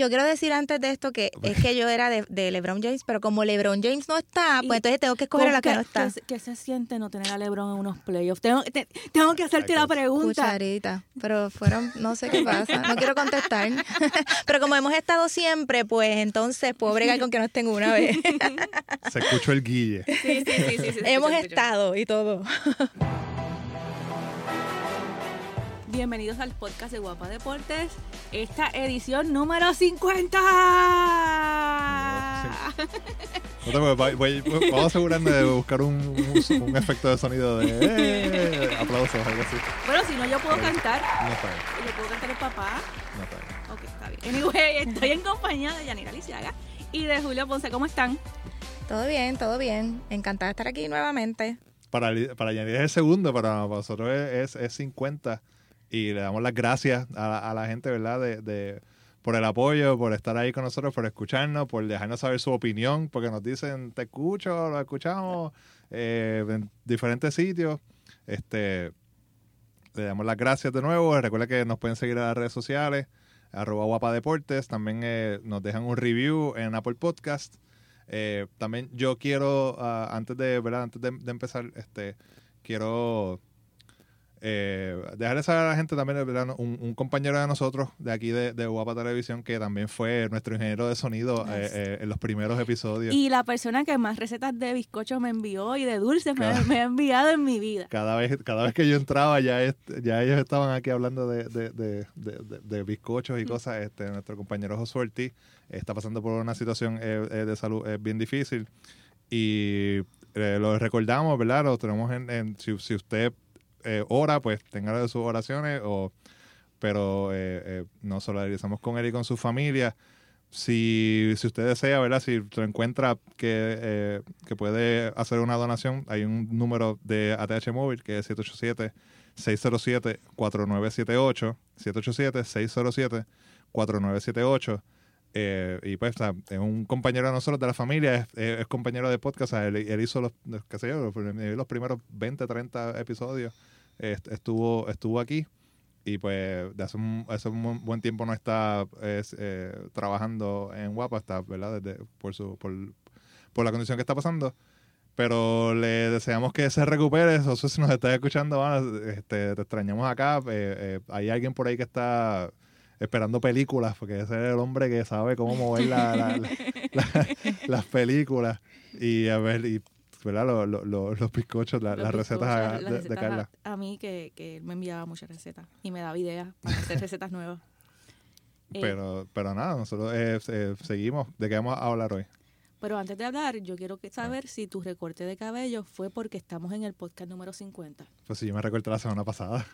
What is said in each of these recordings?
Yo quiero decir antes de esto que es que yo era de, de LeBron James, pero como LeBron James no está, pues entonces tengo que escoger a la que no está. ¿Qué, se- qué se siente no tener a LeBron en unos playoffs? Tengo, te- tengo que hacerte la pregunta. Cucharita, pero fueron, no sé qué pasa, no quiero contestar. pero como hemos estado siempre, pues entonces puedo bregar con que no estén una vez. Se escuchó el guille. Sí, sí, sí, sí, hemos estado y todo. Bienvenidos al podcast de Guapa Deportes. Esta edición número 50. No preocupes, voy- a asegurarnos de buscar un, un- un efecto de sonido de eh, aplausos o algo así. Bueno, si no, yo puedo cantar. No está bien, Y le puedo cantar el papá. no está bien. Ok, está bien. Anyway, estoy en compañía de Yanira Lisiaga y de Julio Ponce. ¿Cómo están? Todo bien, todo bien. Encantada de estar aquí nuevamente. Para, para añadir es el segundo, para nosotros es, es 50 y le damos las gracias a, la- gente, ¿verdad? De, de- por el apoyo, por estar ahí con nosotros, por escucharnos, por dejarnos saber su opinión, porque nos dicen, te escucho, lo escuchamos eh, en diferentes sitios. Este, le damos las gracias de nuevo. Recuerda que nos pueden seguir en las redes sociales, arroba guapa deportes. También eh, nos dejan un review en Apple Podcast. Eh, también yo quiero, ah, antes de, ¿verdad? Antes de, de empezar, este, quiero eh, dejarle saber a la gente también. Un, un compañero de nosotros de aquí de, de Guapa Televisión que también fue nuestro ingeniero de sonido eh, Nice. eh, en los primeros episodios. Y la persona que más recetas de bizcocho me envió y de dulces me, ha enviado en mi vida. cada vez, cada vez que yo entraba ya, ya ellos estaban aquí hablando de, de, de, bizcochos y cosas. Este, nuestro compañero Josué Ortiz está pasando por una situación eh, eh, de salud eh, bien difícil y eh, lo recordamos, ¿verdad? Lo tenemos en, en- si, si usted eh, ora, pues tenga sus oraciones, o, pero eh, eh, nos solidarizamos con él y con su familia. Si, si usted desea, ¿verdad? Si se encuentra que, eh, que puede hacer una donación, hay un número de ATH móvil que es 787-607-4978. 787-607-4978. Eh, y pues es un compañero de nosotros, de la familia, es, es- es compañero de podcast. él, él hizo los, qué sé yo, los primeros 20, 30 episodios. Est- estuvo, estuvo aquí y pues de hace un, hace un buen- tiempo no está es, eh, trabajando en Guapa, está, ¿verdad? Desde- por, su, por, por la condición que está pasando. Pero le deseamos que se recupere. Eso si nos estás escuchando, bueno, este, te extrañamos acá. Eh, eh, hay alguien por ahí que está esperando películas, porque ese es el hombre que sabe cómo mover la- la- la- las películas. Y a ver, y, ¿verdad? Lo- lo- lo- los bizcochos, la- Los las bizcochos, recetas las de- de, recetas Carla. A, a mí que, que él me enviaba muchas recetas y me daba ideas para hacer recetas nuevas. Eh, Pero, pero nada, nosotros eh, eh, seguimos. ¿De qué vamos a hablar hoy? Pero antes de hablar, yo quiero Ah. saber si tu recorte de cabello fue porque estamos en el podcast número 50. Pues si yo me recuerdo la semana pasada.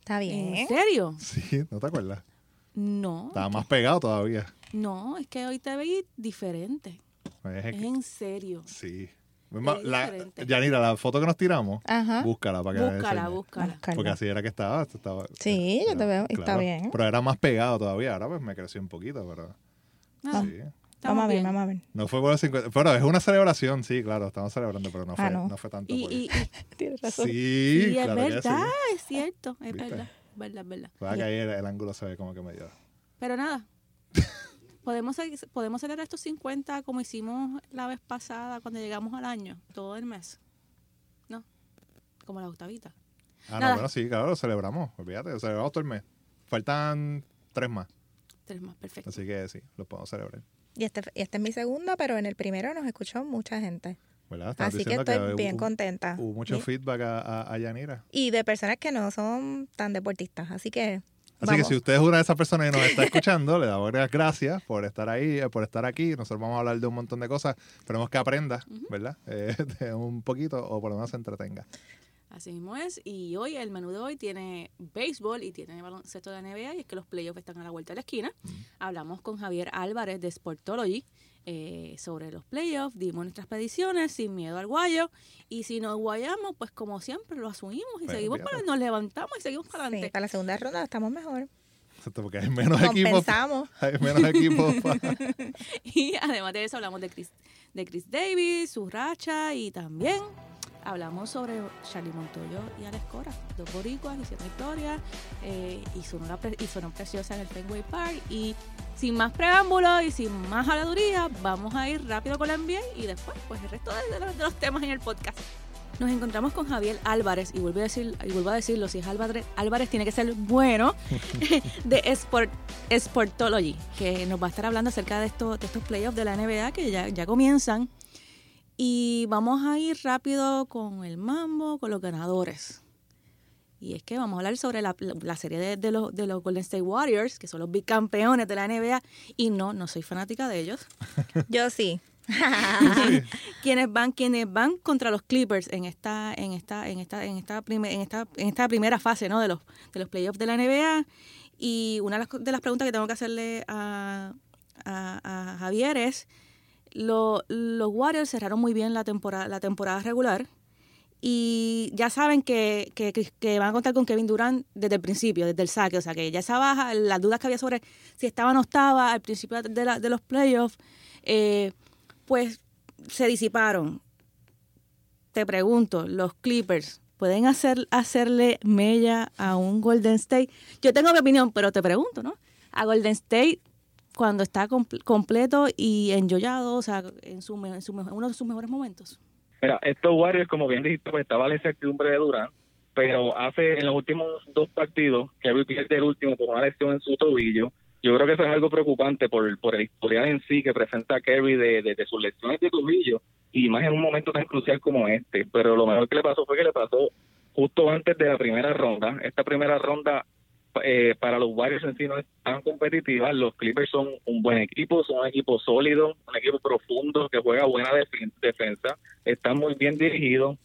Está bien. ¿En serio? Sí, ¿no te acuerdas? No. Estaba más pegado todavía. No, es que hoy te vi diferente. Es Es que- en serio. Sí. Es. Yanira, la foto que nos tiramos, Ajá. búscala para que la Búscala, búscala. Buscarla. Porque así era que estaba. estaba Sí, yo te veo, está bien. Pero era más pegado todavía. Ahora pues me creció un poquito, pero Ah, sí. Vamos a ver, bien. vamos a ver. No fue por los 50. Pero es una celebración, sí, claro. Estamos celebrando, pero no fue, Ah, no. no. fue tanto. Y, por- y, y- Tienes sí, sí, es claro que sí. verdad, es cierto, es ¿Viste? verdad, verdad, verdad. Puede que ahí el, el ángulo se ve como que medio. Pero nada, podemos, podemos celebrar estos 50 como hicimos la vez pasada cuando llegamos al año, todo el mes. ¿No? Como la octavita. Ah, no, bueno, sí, claro, lo celebramos. Olvídate, lo celebramos todo el mes. Faltan tres más. Tres más, perfecto. Así que sí, lo podemos celebrar. Y este, y este es mi segunda, pero en el primero nos escuchó mucha gente. Así que estoy bien contenta. Hubo mucho Sí. feedback a, a, a Yanira. Y de personas que no son tan deportistas. Así que. Así que si usted es una de esas personas que nos está escuchando, le damos las gracias por estar ahí, eh, por estar aquí. Nosotros vamos a hablar de un montón de cosas. Esperemos que aprenda, ¿verdad? Eh, de un poquito o por lo menos se entretenga. Así mismo es. Y hoy, el menú de hoy tiene béisbol y tiene baloncesto de NBA. Y es que los playoffs están a la vuelta de la esquina. Hablamos con Javier Álvarez de Sportology eh, sobre los playoffs. Dimos nuestras predicciones sin miedo al guayo. Y si nos guayamos, pues como siempre lo asumimos y Pero seguimos para, nos levantamos y seguimos para Sí, adelante. para la segunda ronda estamos mejor. Exacto, Porque hay menos equipos. Hay menos equipos. Y además de eso hablamos de Chris, de Chris Davis, su racha y también hablamos sobre Charlie Montoyo y Alex Cora, dos boricuas, hicieron historia eh, y, sonó y sonó preciosa en el Fenway Park. Y sin más preámbulos y sin más habladuría, vamos a ir rápido con la NBA y después pues el resto de, los, de los temas en el podcast. Nos encontramos con Javier Álvarez y vuelvo a, decir, y vuelvo a decirlo, si es Álvarez, Álvarez tiene que ser bueno de Sport, Sportology, que nos va a estar hablando acerca de, esto, de estos playoffs de la NBA que ya, ya comienzan. Y vamos a ir rápido con el mambo, con los ganadores. Y es que vamos a hablar sobre la, serie de, los, de los Golden State Warriors, que son los bicampeones de la NBA. Y no, no soy fanática de ellos. Yo sí. quienes van quienes van contra los Clippers en esta en esta en esta en esta en esta en esta primera fase no de los de los playoffs de la NBA y una de las, preguntas que tengo que hacerle a, a, Javier es los Warriors cerraron muy bien la temporada la temporada regular y ya saben que, que, van a contar con Kevin Durant desde el principio, desde el saque, o sea que ya esa baja, las dudas que había sobre si estaba o no estaba al principio de, la, de los playoffs, eh, pues se disiparon. Te pregunto, los Clippers pueden hacer, hacerle mella a un Golden State. Yo tengo mi opinión, pero te pregunto, ¿no? A Golden State cuando está completo y enjoyado, o sea, en, su, en, su, uno de sus mejores momentos. Mira, estos Warriors, como bien dijiste, pues estaba la incertidumbre de Durant, pero hace en los últimos dos partidos, que pierde el último por una lesión en su tobillo, yo creo que eso es algo preocupante por, el historial en sí que presenta Kerry de, de, sus lecciones de tobillo y más en un momento tan crucial como este. Pero lo mejor que le pasó fue que le pasó justo antes de la primera ronda. Esta primera ronda eh, para los Warriors en sí no es tan competitiva. Los Clippers son un buen equipo, son un equipo sólido, un equipo profundo que juega buena defensa, están muy bien dirigidos.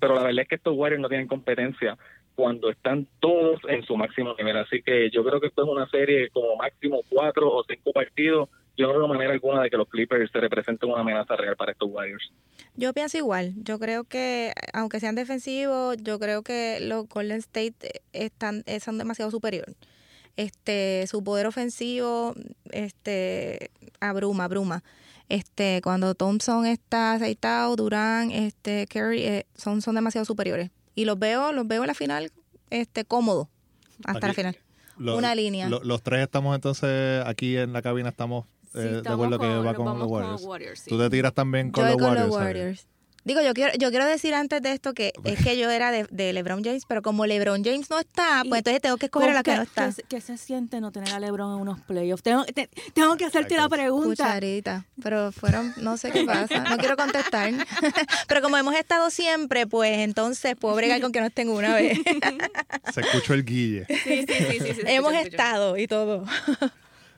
Pero la verdad es que estos Warriors no tienen competencia cuando están todos en su máximo nivel. Así que yo creo que esto es una serie como máximo cuatro o cinco partidos. Yo no veo manera alguna de que los Clippers se representen una amenaza real para estos Warriors. Yo pienso igual. Yo creo que, aunque sean defensivos, yo creo que los Golden State están, son demasiado superiores. Este, su poder ofensivo, este, abruma, abruma. Este, cuando Thompson está aceitado, Durán, este, Curry, eh, son, son demasiado superiores y los veo, los veo en la final este cómodo hasta la final. Una línea. los tres estamos entonces aquí en la cabina estamos eh, de acuerdo que va con los Warriors. Tú te tiras también con, los, Warriors, los Warriors. Digo, yo quiero, yo quiero decir antes de esto que es que yo era de, LeBron James, pero como LeBron James no está, pues entonces tengo que escoger a la que no está. ¿Qué, se siente no tener a LeBron en unos playoffs? Tengo, tengo que hacerte la pregunta. Cucharita, pero fueron, no sé qué pasa, no quiero contestar. pero como hemos estado siempre, pues entonces puedo bregar con que no estén una vez. se escuchó el guille. Sí, sí, sí. sí, hemos estado y todo.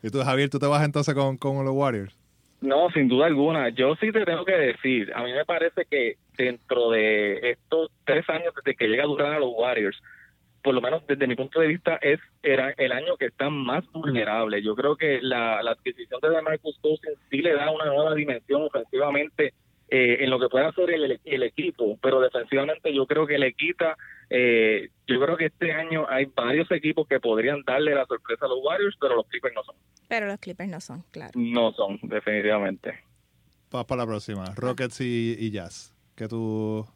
¿Y tú, Javier, tú te vas entonces con, con los Warriors? No, sin duda alguna. Yo sí te tengo que decir, a mí me parece que dentro de estos tres años desde que llega Durán a los Warriors, por lo menos desde mi punto de vista, es era el año que está más vulnerable. Yo creo que la, la adquisición de Marcus Cousins sí le da una nueva dimensión ofensivamente eh, en lo que pueda hacer el, el, equipo, pero defensivamente yo creo que le quita. Eh, yo creo que este año hay varios equipos que podrían darle la sorpresa a los Warriors, pero los Clippers no son. Pero los Clippers no son, claro. No son, definitivamente. Vamos para la próxima. Rockets y, Jazz. Que tú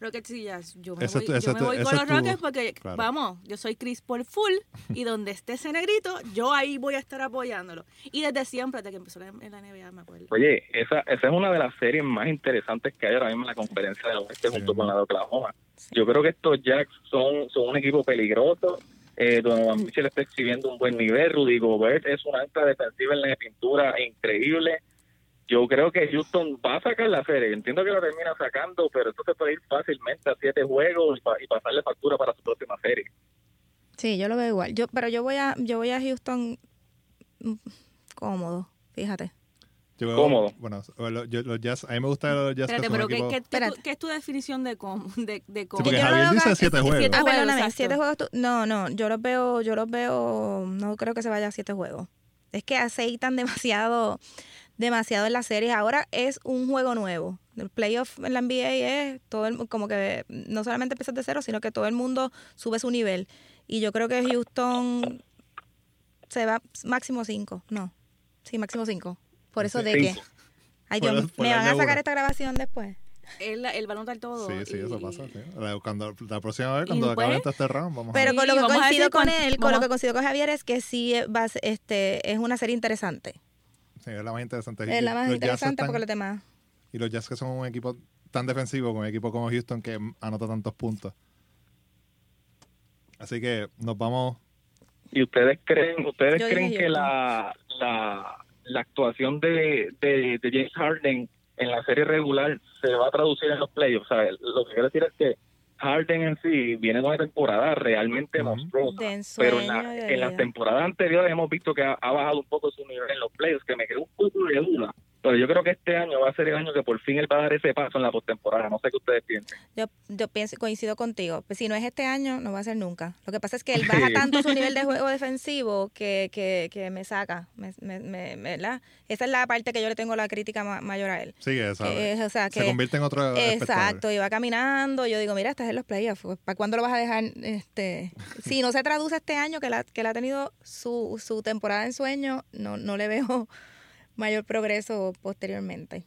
Rockets y Jazz. Yo me voy, yo me voy con los Rockets porque, vamos, yo soy Chris Paul full y donde esté ese negrito, yo ahí voy a estar apoyándolo. Y desde siempre, desde que empezó en la NBA, me acuerdo. Oye, esa, esa es una de las series más interesantes que hay ahora mismo en la conferencia de oeste junto con la de Oklahoma. Yo creo que estos Jacks son, son un equipo peligroso eh, Donovan Mitchell está exhibiendo un buen nivel, Rudy Gobert es una alta defensiva en la pintura increíble. Yo creo que Houston va a sacar la serie. Entiendo que lo termina sacando, pero esto se puede ir fácilmente a siete juegos y, pasarle factura para su próxima serie. Sí, yo lo veo igual. Yo, pero yo voy a, yo voy a Houston mm, cómodo, fíjate. cómodo. Bueno, los jazz, a mí me gusta los jazz. Espérate, pero ¿qué, qué, es tu definición de cómodo? De, de cómodo? porque Javier dice siete juegos. Siete ah, juegos, siete juegos. no, no, yo los veo, yo los veo, no creo que se vaya a siete juegos. Es que aceitan demasiado demasiado en las series. Ahora es un juego nuevo. El playoff en la NBA es todo el, como que no solamente empiezas de cero, sino que todo el mundo sube su nivel. Y yo creo que Houston se va máximo cinco. No, sí, máximo cinco. Por eso de que... Ay, me van a sacar esta grabación después. él, él va a notar todo. Sí, sí, eso pasa. sí. La, cuando, la próxima vez, cuando pues, acabe este round, vamos Pero a con lo que coincido con él, con vamos lo que coincido con Javier es que sí va este, es una serie interesante. Sí, es la más interesante. Es la Y más los Jazz interesante están- porque los demás. Y los Jazz que son un equipo tan defensivo como un equipo como Houston que anota tantos puntos. Así que nos vamos. ¿Y ustedes creen, ustedes Yo creen que la, la, la actuación de, de, de James Harden en la serie regular se va a traducir en los playoffs? O sea, lo que quiero decir es que Harden en sí viene de una temporada realmente monstruosa. De Pero en, la- en las temporadas anteriores hemos visto que ha, ha bajado un poco su nivel en los playoffs, que me quedó un poco de duda. Pero yo creo que este año va a ser el año que por fin él va a dar ese paso en la postemporada. No sé qué ustedes piensan. Yo, yo pienso, coincido contigo. Pues si no es este año, no va a ser nunca. Lo que pasa es que él baja Sí. tanto su nivel de juego defensivo que, que, que me saca. Me, me, me- ¿verdad? Esa es la parte que yo le tengo la crítica ma- mayor a él. Sí, esa- Que es, o sea, se que- convierte en otro. Exacto, y va caminando. Yo digo, mira, estás en los playoffs. pues, ¿Para cuándo lo vas a dejar? Este, si no se traduce este año, que, la, que él ha tenido su, su temporada en sueño, no, no le veo mayor progreso posteriormente.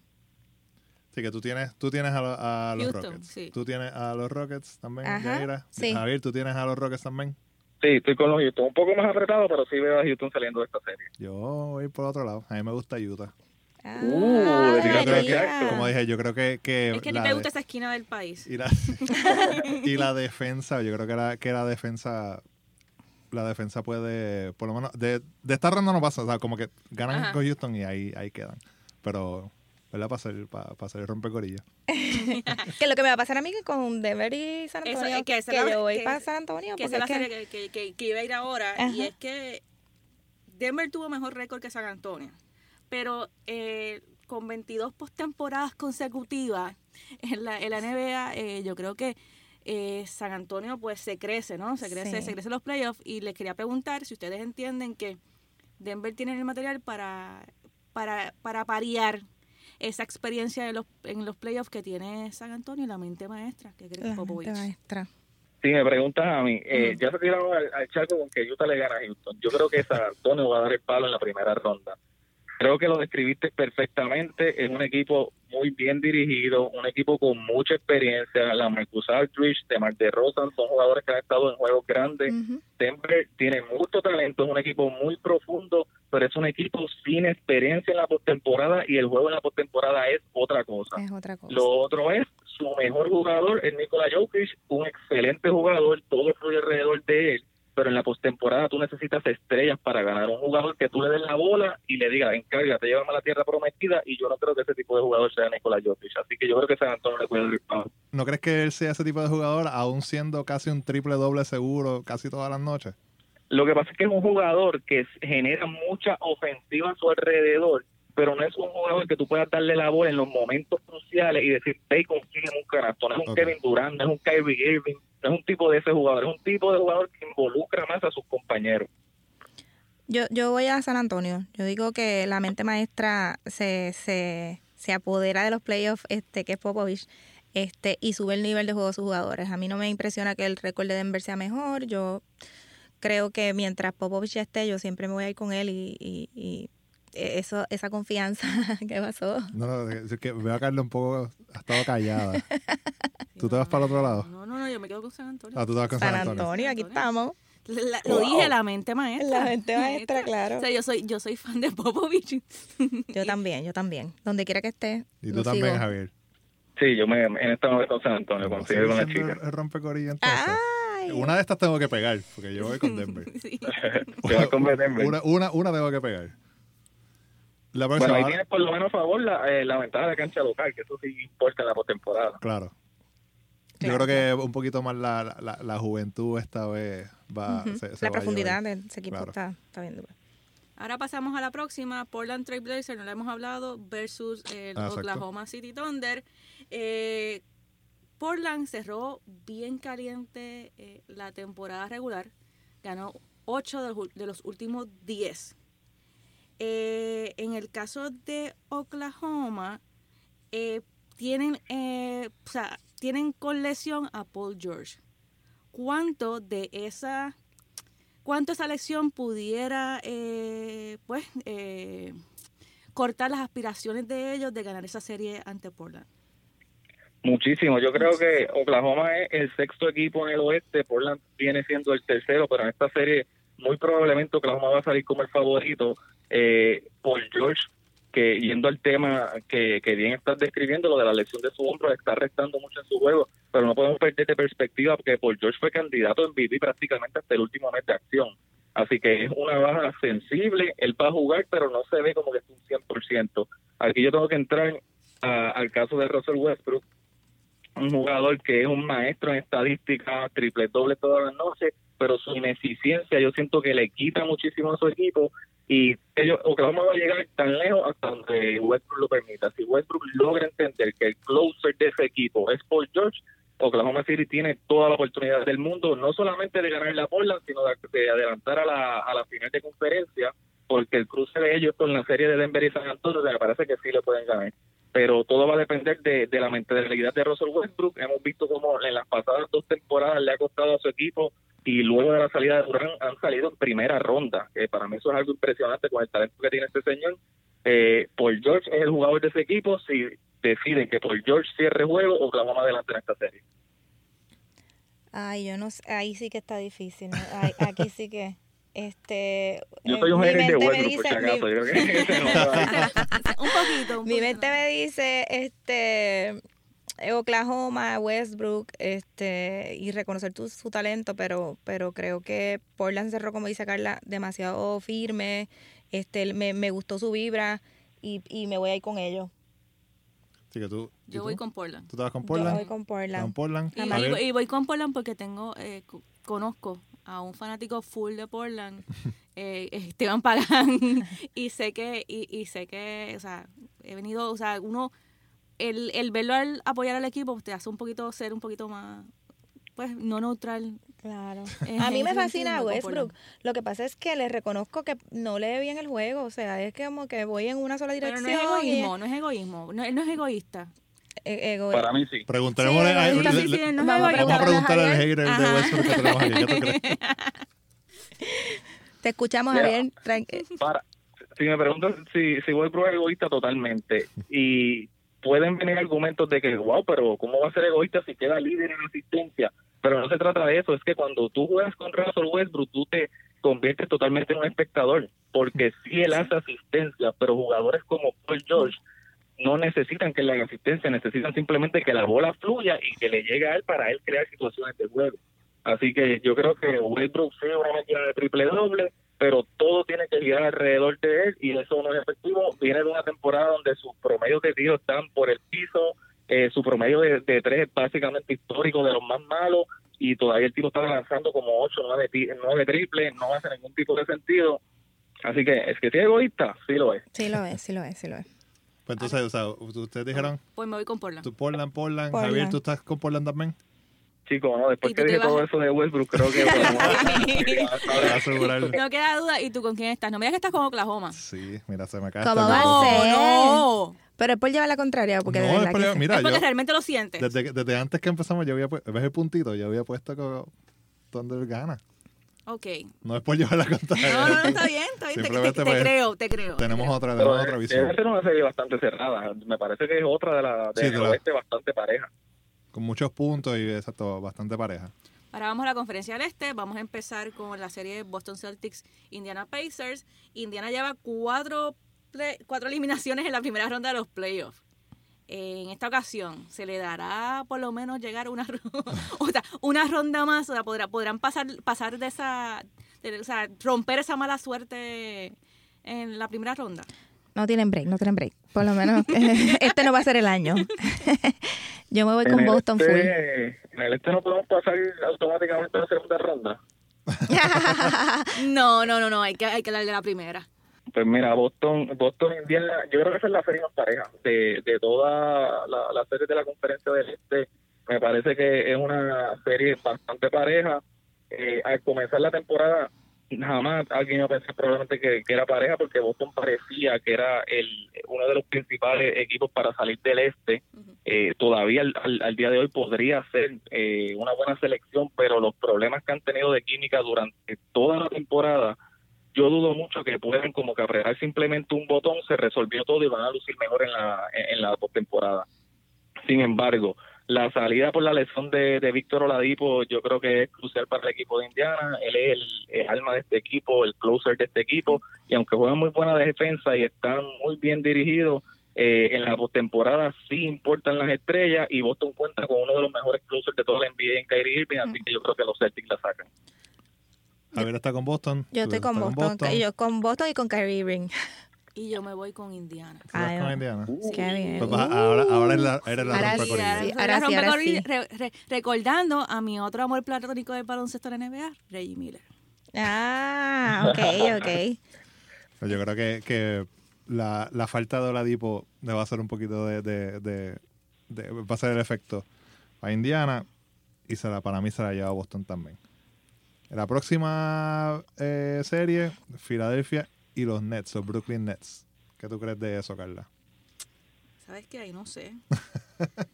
Sí, que tú tienes, tú tienes a, lo- a los Houston, Rockets. sí. Tú tienes a los Rockets también, Ajá, sí. Javier, tú tienes a los Rockets también. Sí, estoy con los Houston. Un poco más apretado, pero sí veo a Houston saliendo de esta serie. Yo voy por otro lado. A mí me gusta Utah. Ah, Uh, que, como dije, yo creo que, que Es que a ti la te de- gusta esa esquina del país. y la, y la defensa, yo creo que la, que la defensa la defensa puede, por lo menos, de, de esta ronda no pasa, o sea, como que ganan Ajá. con Houston y ahí, ahí quedan. Pero, ¿verdad? Para hacer, para, para hacer rompecorillo. Que lo que me va a pasar a mí que con Denver y San Eso, Antonio, es que que, esa es la- yo voy que- para San Antonio. que porque esa es la que- serie que, que, que- que iba a ir ahora. Y es que Denver tuvo mejor récord que San Antonio. Pero eh, con 22 postemporadas consecutivas en la, en la NBA, eh, yo creo que eh, San Antonio pues se crece, ¿no? Se crece, Sí. se crece los playoffs. Y les quería preguntar si ustedes entienden que Denver tiene el material para, para, para parear esa experiencia de los, en los playoffs que tiene San Antonio y la mente maestra que cree La Popovich. mente maestra. Si me preguntas a mí, eh, Ujú. ya se tiraron al, al charco con que Utah le gana a Houston. Yo creo que San Antonio va a dar el palo en la primera ronda. Creo que lo describiste perfectamente. Es un equipo muy bien dirigido, un equipo con mucha experiencia. La Marcus Aldridge, DeMar DeRozan son jugadores que han estado en juegos grandes. Ujú. Denver tiene mucho talento, es un equipo muy profundo, pero es un equipo sin experiencia en la postemporada y el juego en la postemporada es otra cosa. Es otra cosa. Lo otro es, su mejor jugador es Nikola Jokic, un excelente jugador, todo fluye alrededor de él, pero en la postemporada tú necesitas estrellas para ganar. Un jugador que tú le des la bola y le digas, encárgate, llévame a la tierra prometida, y yo no creo que ese tipo de jugador sea Nikola Jokic. Así que yo creo que San Antonio le puede dar. ¿No crees que él sea ese tipo de jugador, aún siendo casi un triple doble seguro casi todas las noches? Lo que pasa es que es un jugador que genera mucha ofensiva a su alrededor, pero no es un jugador que tú puedas darle la bola en los momentos cruciales y decir, ve y consigue un canasto. No es un. Kevin Durant, no es un Kyrie Irving, no es un tipo de ese jugador, es un tipo de jugador que involucra más a sus compañeros. Yo, yo voy a San Antonio. Yo digo que la mente maestra se, se, se apodera de los playoffs, este, que es Popovich, este, y sube el nivel de juego de sus jugadores. A mí no me impresiona que el récord de Denver sea mejor. Yo creo que mientras Popovich esté, yo siempre me voy a ir con él y, y, y eso, esa confianza que pasó. No, no, es que veo a Carla un poco, ha estado callada. ¿Tú te vas para el otro lado? No, no, no, yo me quedo con San Antonio. Ah, tú te vas con San San Antonio, Antonio. aquí estamos. La- lo Wow. dije, la mente maestra. La mente maestra, claro. O sea, yo soy, yo soy fan de Popovich. Yo también, yo también. Donde quiera que esté. Y tú también, sigo. Javier. Sí, yo me, en esta con San Antonio, Vamos a consigo con la seguir siendo chica. El rompecorillo entonces. Ay. Una de estas tengo que pegar, porque yo voy con Denver. Sí. Una, una, una tengo que pegar. La próxima, Bueno, ahí tienes por lo menos a favor la, eh, la ventaja de cancha local, que eso sí importa en la postemporada. claro. Yo Claro. creo que un poquito más la, la, la juventud esta vez va Ujú. se- se la va a profundidad llevar. de ese equipo Claro. está, está bien dura. Ahora pasamos a la próxima, Portland Trail Blazers, no la hemos hablado, versus el Ah, exacto. Oklahoma City Thunder. Eh, Portland cerró bien caliente eh, la temporada regular, ganó 8 de, los de los últimos 10. Eh, en el caso de Oklahoma, eh, tienen, eh, o sea, tienen con lesión a Paul George. ¿Cuánto de esa cuánto esa lesión pudiera eh, pues eh, cortar las aspiraciones de ellos de ganar esa serie ante Portland. Muchísimo. Yo creo que Oklahoma es el sexto equipo en el oeste, Portland viene siendo el tercero, pero en esta serie muy probablemente Oklahoma va a salir como el favorito. Eh, por George, que yendo al tema que, bien estás describiendo, lo de la lesión de su hombro está restando mucho en su juego, pero no podemos perder de perspectiva porque Paul George fue candidato en MVP prácticamente hasta el último mes de acción. Así que es una baja sensible, él va a jugar, pero no se ve como que es un 100%. Aquí yo tengo que entrar al caso de Russell Westbrook, un jugador que es un maestro en estadística, triple doble todas las noches, pero su ineficiencia yo siento que le quita muchísimo a su equipo y ellos Oklahoma va a llegar tan lejos hasta donde Westbrook lo permita. Si Westbrook logra entender que el closer de ese equipo es Paul George, Oklahoma City tiene toda la oportunidad del mundo, no solamente de ganar la Portland, sino de, adelantar a la, a la final de conferencia, porque el cruce de ellos con la serie de Denver y San Antonio me parece que sí le pueden ganar. Pero todo va a depender de, la mentalidad de Russell Westbrook. Hemos visto cómo en las pasadas dos temporadas le ha costado a su equipo y luego de la salida de Durán han salido en primera ronda, que para mí eso es algo impresionante con el talento que tiene este señor. Eh, Paul George es el jugador de ese equipo, si deciden que Paul George cierre juego, o vamos adelante en esta serie. Ay, yo no sé, ahí sí que está difícil, aquí sí que... Este, yo soy un gerente Westbrook, por si acaso. un poquito. mi mente me dice, este, Oklahoma, Westbrook, este, y reconocer tu, su talento, pero, pero creo que Portland cerró, como dice Carla, demasiado firme, este, me, me gustó su vibra y, y me voy a ir con ellos. que tú, Yo voy con Portland. ¿Tú te vas con Portland? Yo voy con Portland. Y, voy con Portland porque tengo, eh, conozco a un fanático full de Portland, eh, Esteban Pagán, y sé que, y, y sé que, o sea, he venido, o sea, uno el, el verlo al apoyar al equipo te hace un poquito ser un poquito más pues no neutral. Claro. A mí me fascina Westbrook. Lo que pasa es que le reconozco que no lee bien el juego, o sea, es que como que voy en una sola dirección. Pero no es egoísmo, no es egoísmo, no, él no es egoísta. E Para mí sí. Preguntaremos a, vamos, a preguntarle al hater de Westbrook que tenemos aquí. ¿Qué tú crees? Te escuchamos, Javier. Para, si me preguntas si, si Westbrook es egoísta totalmente y pueden venir argumentos de que, wow, pero ¿cómo va a ser egoísta si queda líder en asistencia? Pero no se trata de eso, es que cuando tú juegas con Russell Westbrook, tú te conviertes totalmente en un espectador, porque sí él hace asistencia, pero jugadores como Paul George no necesitan que le haga asistencia, necesitan simplemente que la bola fluya y que le llegue a él para él crear situaciones de juego. Así que yo creo que Westbrook sí una máquina de triple doble, pero todo tiene que girar alrededor de él y eso no es efectivo. Viene de una temporada donde sus promedios de tiro están por el piso, eh, su promedio de, tres es básicamente histórico de los más malos y todavía el tipo está lanzando como 8, 9, nueve triples, no hace ningún tipo de sentido. Así que es que si es egoísta, sí lo es. Sí lo es, sí lo es, sí lo es. Pues entonces, o sea, ustedes dijeron... Pues me voy con Portland. Tú Portland, Portland. Javier, ¿tú estás con Portland también? Chicos, no, después que dije todo eso de Westbrook, creo que No queda duda. ¿Y tú con quién estás? No me digas que estás con Oklahoma. Sí, mira, se me cae. ¿Cómo va a ser? No. Pero es por llevar la contraria, porque no, de verdad mira, es porque realmente lo sientes. Desde, desde antes que empezamos, yo había puesto, ves el puntito, yo había puesto donde él gana. Ok. No es por llevar la contraria. No, no, está bien, está bien. Te, te, creo, te creo. Tenemos otra, tenemos otra visión. Debe ser una serie bastante cerrada. Me parece que es otra de la de, sí, de la... bastante pareja con muchos puntos y exacto, bastante pareja. Ahora vamos a la conferencia del Este. Vamos a empezar con la serie Boston Celtics Indiana Pacers. Indiana lleva cuatro, cuatro eliminaciones en la primera ronda de los playoffs. En esta ocasión, ¿se le dará por lo menos llegar una, o sea, una ronda más? O sea, ¿podrán pasar, pasar de esa, o sea, romper esa mala suerte en la primera ronda? No tienen break, no tienen break. Por lo menos este no va a ser el año. Yo me voy con Boston este, full. En el este no podemos pasar automáticamente a la segunda ronda. no, no, no, no, hay que, hay que hablar de la primera. Pues mira, Boston, Boston Indiana, yo creo que esa es la serie más pareja de, de toda la, la serie de la conferencia del este. Me parece que es una serie bastante pareja. Eh, al comenzar la temporada, jamás alguien iba a pensar probablemente que, era pareja porque Boston parecía que era el uno de los principales equipos para salir del este. Eh, todavía al, día de hoy podría ser eh, una buena selección, pero los problemas que han tenido de química durante toda la temporada, yo dudo mucho que puedan como que apretar simplemente un botón, se resolvió todo y van a lucir mejor en la, en la postemporada. Sin embargo, La salida por la lesión de, de Víctor Oladipo yo creo que es crucial para el equipo de Indiana. Él es el, el, alma de este equipo, el closer de este equipo. Y aunque juega muy buena defensa y están muy bien dirigidos, eh, en la postemporada sí importan las estrellas y Boston cuenta con uno de los mejores closers de toda la NBA en Kyrie Irving, así que yo creo que los Celtics la sacan. Javier está con Boston. Yo estoy con Boston. Y yo con Boston y con Kyrie Irving. Y yo me voy con Indiana. Ay, con Indiana? Uh, Qué bien. Pues, ahora, ahora eres la, eres la Ahora sí, Ahora ahora sí, ahora rompe sí. corri- re- re- recordando a mi otro amor platónico del baloncesto de la NBA, Reggie Miller. Ah, ok, ok. Pues yo creo que, que la, la falta de Oladipo le va a hacer un poquito de, de, de- de- va a ser el efecto a Indiana y se la, para mí se la lleva a Boston también. La próxima eh, serie, Filadelfia y los Nets, los Brooklyn Nets. ¿Qué tú crees de eso, Carla? ¿Sabes qué? Ahí no sé.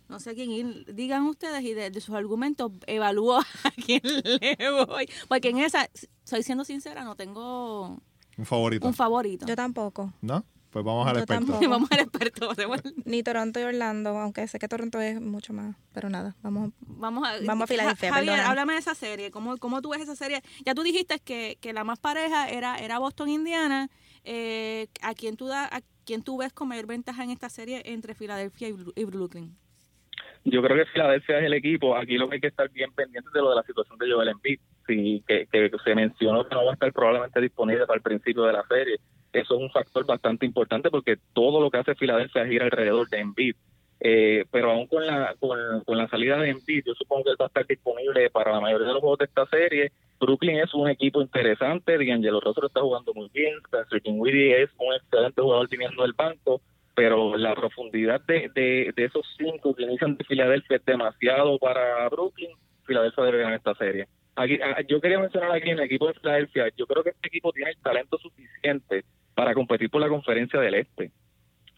No sé a quién ir. Digan ustedes y de, de sus argumentos evalúo a quién le voy. Porque en esa, soy siendo sincera, no tengo Un favorito. un favorito. Yo tampoco. ¿No? Pues vamos al experto. Vamos al experto. Ni Toronto y Orlando, aunque sé que Toronto es mucho más, pero nada, vamos. Vamos a, Vamos a Filadelfia, Ja- Javier, perdóname. háblame de esa serie. ¿Cómo, ¿Cómo tú ves esa serie? Ya tú dijiste que, que la más pareja era, era Boston-Indiana. Eh, ¿a, quién tú da, ¿A quién tú ves con mayor ventaja en esta serie entre Filadelfia y, y Brooklyn? Yo creo que Filadelfia es el equipo. Aquí lo que hay que estar bien pendiente de lo de la situación de Joel Embiid. Sí, que, que se mencionó que no va a estar probablemente disponible para el principio de la serie. Eso es un factor bastante importante porque todo lo que hace Filadelfia gira alrededor de Embiid. Eh, pero aún con la, con, con la salida de Embiid, yo supongo que él va a estar disponible para la mayoría de los juegos de esta serie. Brooklyn es un equipo interesante, D'Angelo Russell está jugando muy bien, Spencer Dinwiddie es un excelente jugador viniendo del banco, pero la profundidad de, de, de esos cinco que inician de Filadelfia es demasiado para Brooklyn. Filadelfia debe ganar esta serie. Aquí, yo quería mencionar aquí en el equipo de Filadelfia, yo creo que este equipo tiene el talento suficiente para competir por la conferencia del Este.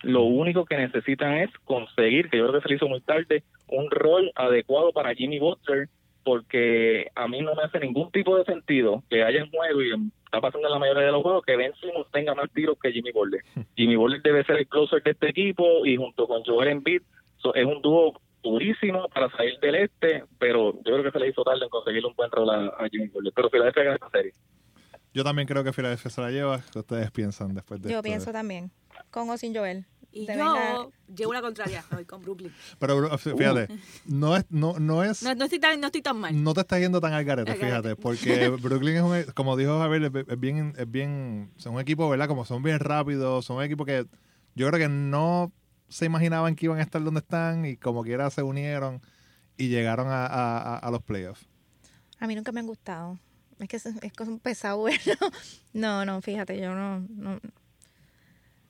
Lo único que necesitan es conseguir, que yo creo que se le hizo muy tarde, un rol adecuado para Jimmy Butler, porque a mí no me hace ningún tipo de sentido que haya en juego y está pasando en la mayoría de los juegos que Ben Simmons tenga más tiros que Jimmy Butler. Jimmy Butler debe ser el closer de este equipo y junto con Joel Embiid so- es un dúo durísimo para salir del este, pero yo creo que se le hizo tarde en conseguir un buen rol a, a Butler. Pero Filadelfia gana esta serie. Yo también creo que Filadelfia se la lleva. ¿Qué ustedes piensan después de Yo esto? pienso también, con o sin Joel. Y yo venga- llevo la contraria, voy con Brooklyn. Pero fíjate, no es, no, no es, No, no, estoy tan, no estoy tan mal. no te estás yendo tan al garete, fíjate, porque Brooklyn es un, como dijo Javier, es es bien, es bien, son un equipo, ¿verdad? Como son bien rápidos, son un equipo que yo creo que no se imaginaban que iban a estar donde están y como quiera se unieron y llegaron a, a- a- a los playoffs. A mí nunca me han gustado. Es que es, es que son pesados, verlo. No, no, fíjate, yo no. no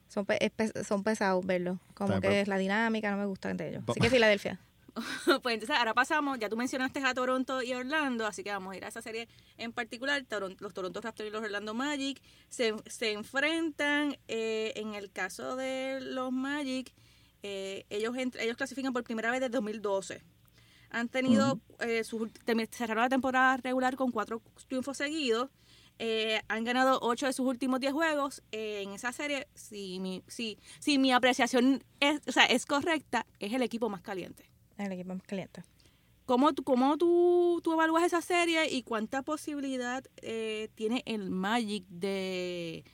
son, pe- son pesados verlo. Como que es la dinámica, no me gusta entre ellos. Así que Filadelfia. pues entonces ahora pasamos, ya tú mencionaste a Toronto y Orlando, así que vamos a ir a esa serie en particular. Toron- los Toronto Raptors y los Orlando Magic se, se enfrentan. eh, en el caso de los Magic, eh, ellos, ellos clasifican por primera vez desde 2012. Han tenido, eh, sus termi- cerraron la temporada regular con cuatro triunfos seguidos. Eh, han ganado ocho de sus últimos diez juegos. En esa serie, si mi, si, si mi apreciación es, o sea, es correcta, es el equipo más caliente. El equipo más caliente. ¿Cómo, tú, cómo tú, tú evalúas esa serie y cuánta posibilidad tiene el Magic de,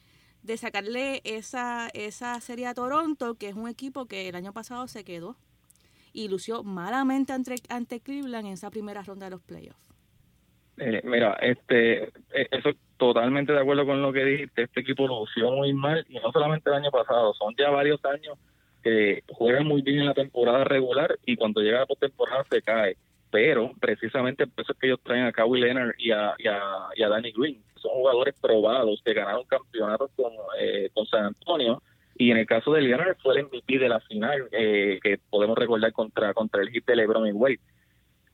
de sacarle esa, esa serie a Toronto, que es un equipo que el año pasado se quedó y lució malamente ante, ante Cleveland en esa primera ronda de los playoffs? Eh, mira, este, eh, eso totalmente de acuerdo con lo que dijiste. Este equipo lució muy mal y no solamente el año pasado, son ya varios años que juegan muy bien en la temporada regular y cuando llega la postemporada se cae. Pero precisamente por eso es que ellos traen a Kawhi Leonard y a, y a, y a Danny Green. Son jugadores probados que ganaron campeonatos con, eh, con San Antonio. Y en el caso de Leonard fue el MVP de la final, eh, que podemos recordar contra, contra el hit de LeBron y Wade.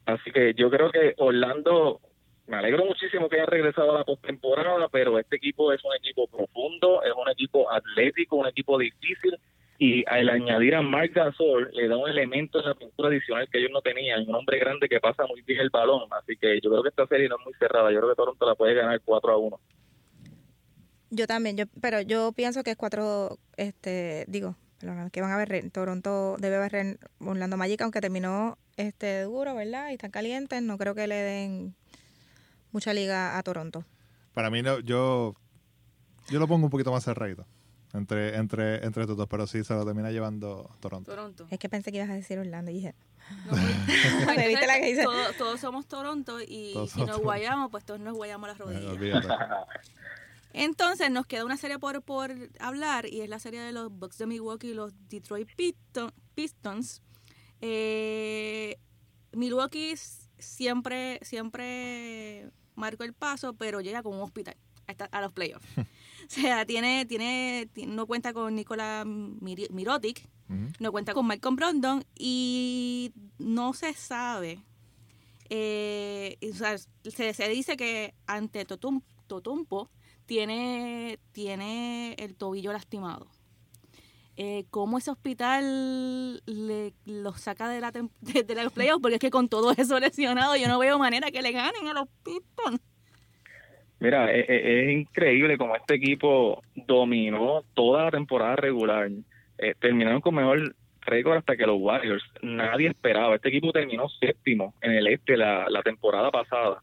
Así que yo creo que Orlando, me alegro muchísimo que haya regresado a la postemporada, pero este equipo es un equipo profundo, es un equipo atlético, un equipo difícil y al añadir a Marc Gasol le da un elemento en la pintura adicional que ellos no tenían, un hombre grande que pasa muy bien el balón, así que yo creo que esta serie no es muy cerrada, yo creo que Toronto la puede ganar 4 a 1. Yo también, yo, pero yo pienso que es cuatro, este, digo, perdón, que van a ver, Toronto debe barrer Orlando Magic, aunque terminó este duro, ¿verdad? Y están calientes. No creo que le den mucha liga a Toronto. Para mí, no, yo, yo lo pongo un poquito más cerradito entre, entre, entre estos dos, pero sí se lo termina llevando Toronto. Toronto. Es que pensé que ibas a decir Orlando y dije, No, ¿Me viste la que hice? todos, todos somos Toronto y Todos si nos Toronto. guayamos, pues todos nos guayamos las Eh, rodillas. Entonces nos queda una serie por, por hablar y es la serie de los Bucks de Milwaukee y los Detroit Piston- Pistons. Eh, Milwaukee siempre, siempre marcó el paso, pero llega con un hospital a los playoffs. o sea, tiene, tiene, ti- no cuenta con Nikola Miri- Mirotic, no cuenta con Malcolm Brogdon y no se sabe. eh, o sea, se, se dice que ante Totum, Totumpo tiene, tiene el tobillo lastimado. Eh, ¿Cómo ese hospital le, los saca de, la, de, de los playoffs? Porque es que con todo eso lesionado yo no veo manera que le ganen a los Pistons. Mira, e- e- es, increíble como este equipo dominó toda la temporada regular. Eh, terminaron con mejor récord hasta que los Warriors. Nadie esperaba. Este equipo terminó séptimo en el este la, temporada pasada.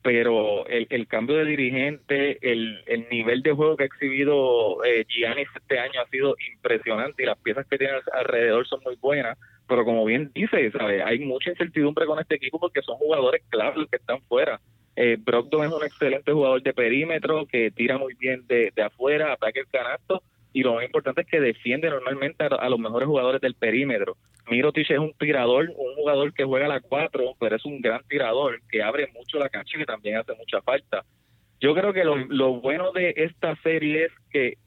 Pero el, cambio de dirigente, el, el nivel de juego que ha exhibido eh, Giannis este año ha sido impresionante y las piezas que tiene al- alrededor son muy buenas. Pero como bien dice, ¿sabe? hay mucha incertidumbre con este equipo porque son jugadores claves los que están fuera. Eh, Brogdon es un excelente jugador de perímetro que tira muy bien de, de afuera, ataque el canasto y lo más importante es que defiende normalmente a, a los mejores jugadores del perímetro. Mirotic es un tirador, un jugador que juega a la 4, pero es un gran tirador que abre mucho la cancha y que también hace mucha falta. Yo creo que lo, lo bueno de esta serie es que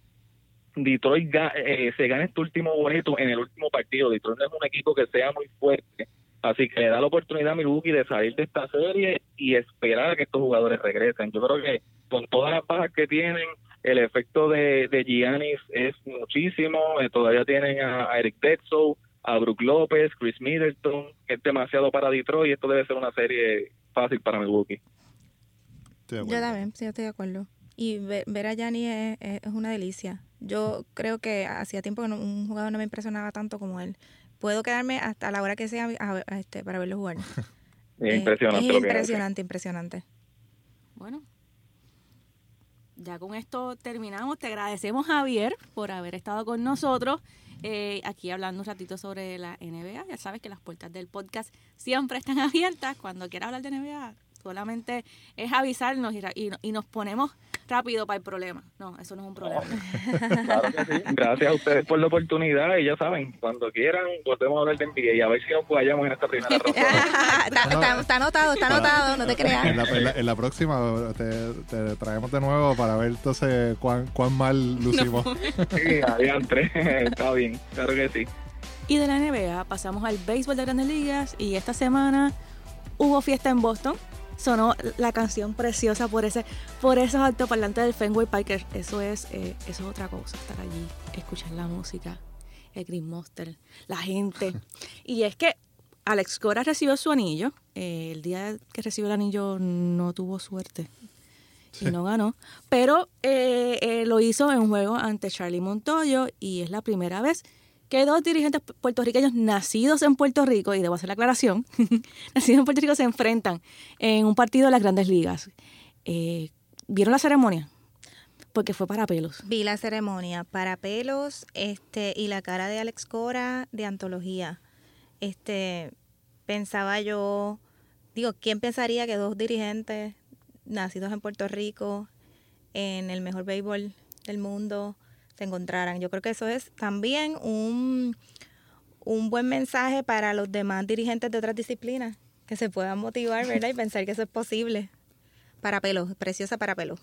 Detroit eh, se gana este último boleto en el último partido. Detroit no es un equipo que sea muy fuerte, así que le da la oportunidad a Milwaukee de salir de esta serie y esperar a que estos jugadores regresen. Yo creo que con todas las bajas que tienen, el efecto de, de Giannis es muchísimo. Eh, todavía tienen a, a Eric Bledsoe, a Brook López, Chris Middleton, que es demasiado para Detroit y esto debe ser una serie fácil para Milwaukee. Yo también, sí, yo estoy de acuerdo. Y ve- ver a Yanni es, es- es una delicia. Yo creo que hacía tiempo que no- un jugador no me impresionaba tanto como él. Puedo quedarme hasta la hora que sea a- a este, para verlo jugar. Es Eh, impresionante Es lo que hace. impresionante, impresionante. Bueno, ya con esto terminamos. Te agradecemos, Javier, por haber estado con nosotros eh, aquí hablando un ratito sobre la NBA. Ya sabes que las puertas del podcast siempre están abiertas. Cuando quieras hablar de NBA, solamente es avisarnos y, ra- y, y nos ponemos rápido para el problema. No, eso no es un problema. Claro que sí. Gracias a ustedes por la oportunidad y ya saben, cuando quieran volvemos a hablar de NBA y a ver si nos vayamos en esta primera ronda. está, está- está anotado, está anotado, no te En creas. la, en la- en la próxima te, te traemos de nuevo para ver entonces cuán, cuán mal lucimos. Sí, adiante. Está bien, claro que sí. Y de la NBA pasamos al béisbol de grandes ligas y esta semana hubo fiesta en Boston. Sonó la canción preciosa por ese por esos altoparlantes del Fenway Park. Eso es, eh, eso es otra cosa, estar allí, escuchar la música, el Green Monster, la gente. Y es que Alex Cora recibió su anillo. Eh, el día que recibió el anillo no tuvo suerte y no ganó. Pero eh, eh, lo hizo en juego ante Charlie Montoyo y es la primera vez que dos dirigentes pu- puertorriqueños nacidos en Puerto Rico, y debo hacer la aclaración, nacidos en Puerto Rico se enfrentan en un partido de las grandes ligas. Eh, ¿Vieron la ceremonia? Porque fue para pelos. Vi la ceremonia para pelos este y la cara de Alex Cora de antología. Este pensaba yo, digo, ¿quién pensaría que dos dirigentes nacidos en Puerto Rico en el mejor béisbol del mundo se encontraran? Yo creo que eso es también un un buen mensaje para los demás dirigentes de otras disciplinas que se puedan motivar, ¿verdad? Y pensar que eso es posible. Para pelos, preciosa para pelos.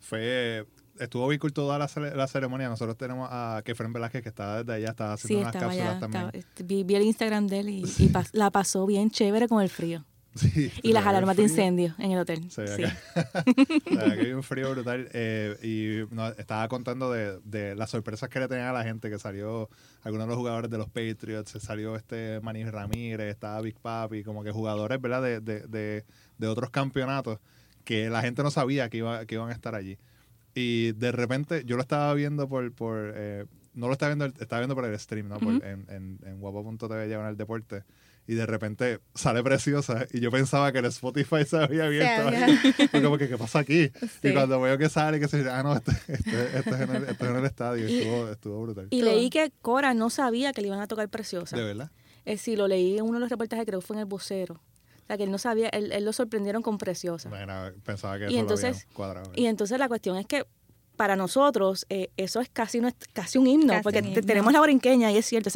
Fue, estuvo bien cool toda la, la ceremonia. Nosotros tenemos a Kefren Velázquez que está desde allá, estaba Sí, haciendo unas estaba cápsulas ya. también. estaba- este, vi, vi el Instagram de él y, y pas- la pasó bien chévere con el frío. Sí, Y las alarmas de incendio en el hotel. Sí. acá. Hay un frío brutal. eh, y no, estaba contando de, de las sorpresas que le tenían a la gente, que salió algunos de los jugadores de los Patriots, salió este Manny Ramírez, estaba Big Papi, como que jugadores, ¿verdad? De, de, de, de otros campeonatos que la gente no sabía que, iba, que iban a estar allí. Y de repente yo lo estaba viendo por, por, eh, no lo estaba viendo, estaba viendo por el stream, ¿no? Por- Ujú. en, en, en guapo.tv llevan el deporte. Y de repente sale preciosa y yo pensaba que el Spotify se había abierto. había- ahí. Fue como que, ¿qué pasa aquí? Sí. Y cuando veo que sale, que se dice, ah, no, este, este, este es, en el, este es en el estadio. Y- estuvo, estuvo brutal. Y leí que Cora no sabía que le iban a tocar Preciosa. de verdad. Eh, sí, lo leí en uno de los reportajes, creo que fue en el vocero. O sea, que él no sabía, él, él lo sorprendieron con Preciosa. Bueno, pensaba que Y eso entonces- lo cuadrado. Y entonces la cuestión es que para nosotros eh, eso es casi, no, casi un himno, Casi porque un himno. tenemos la borinqueña y es cierto.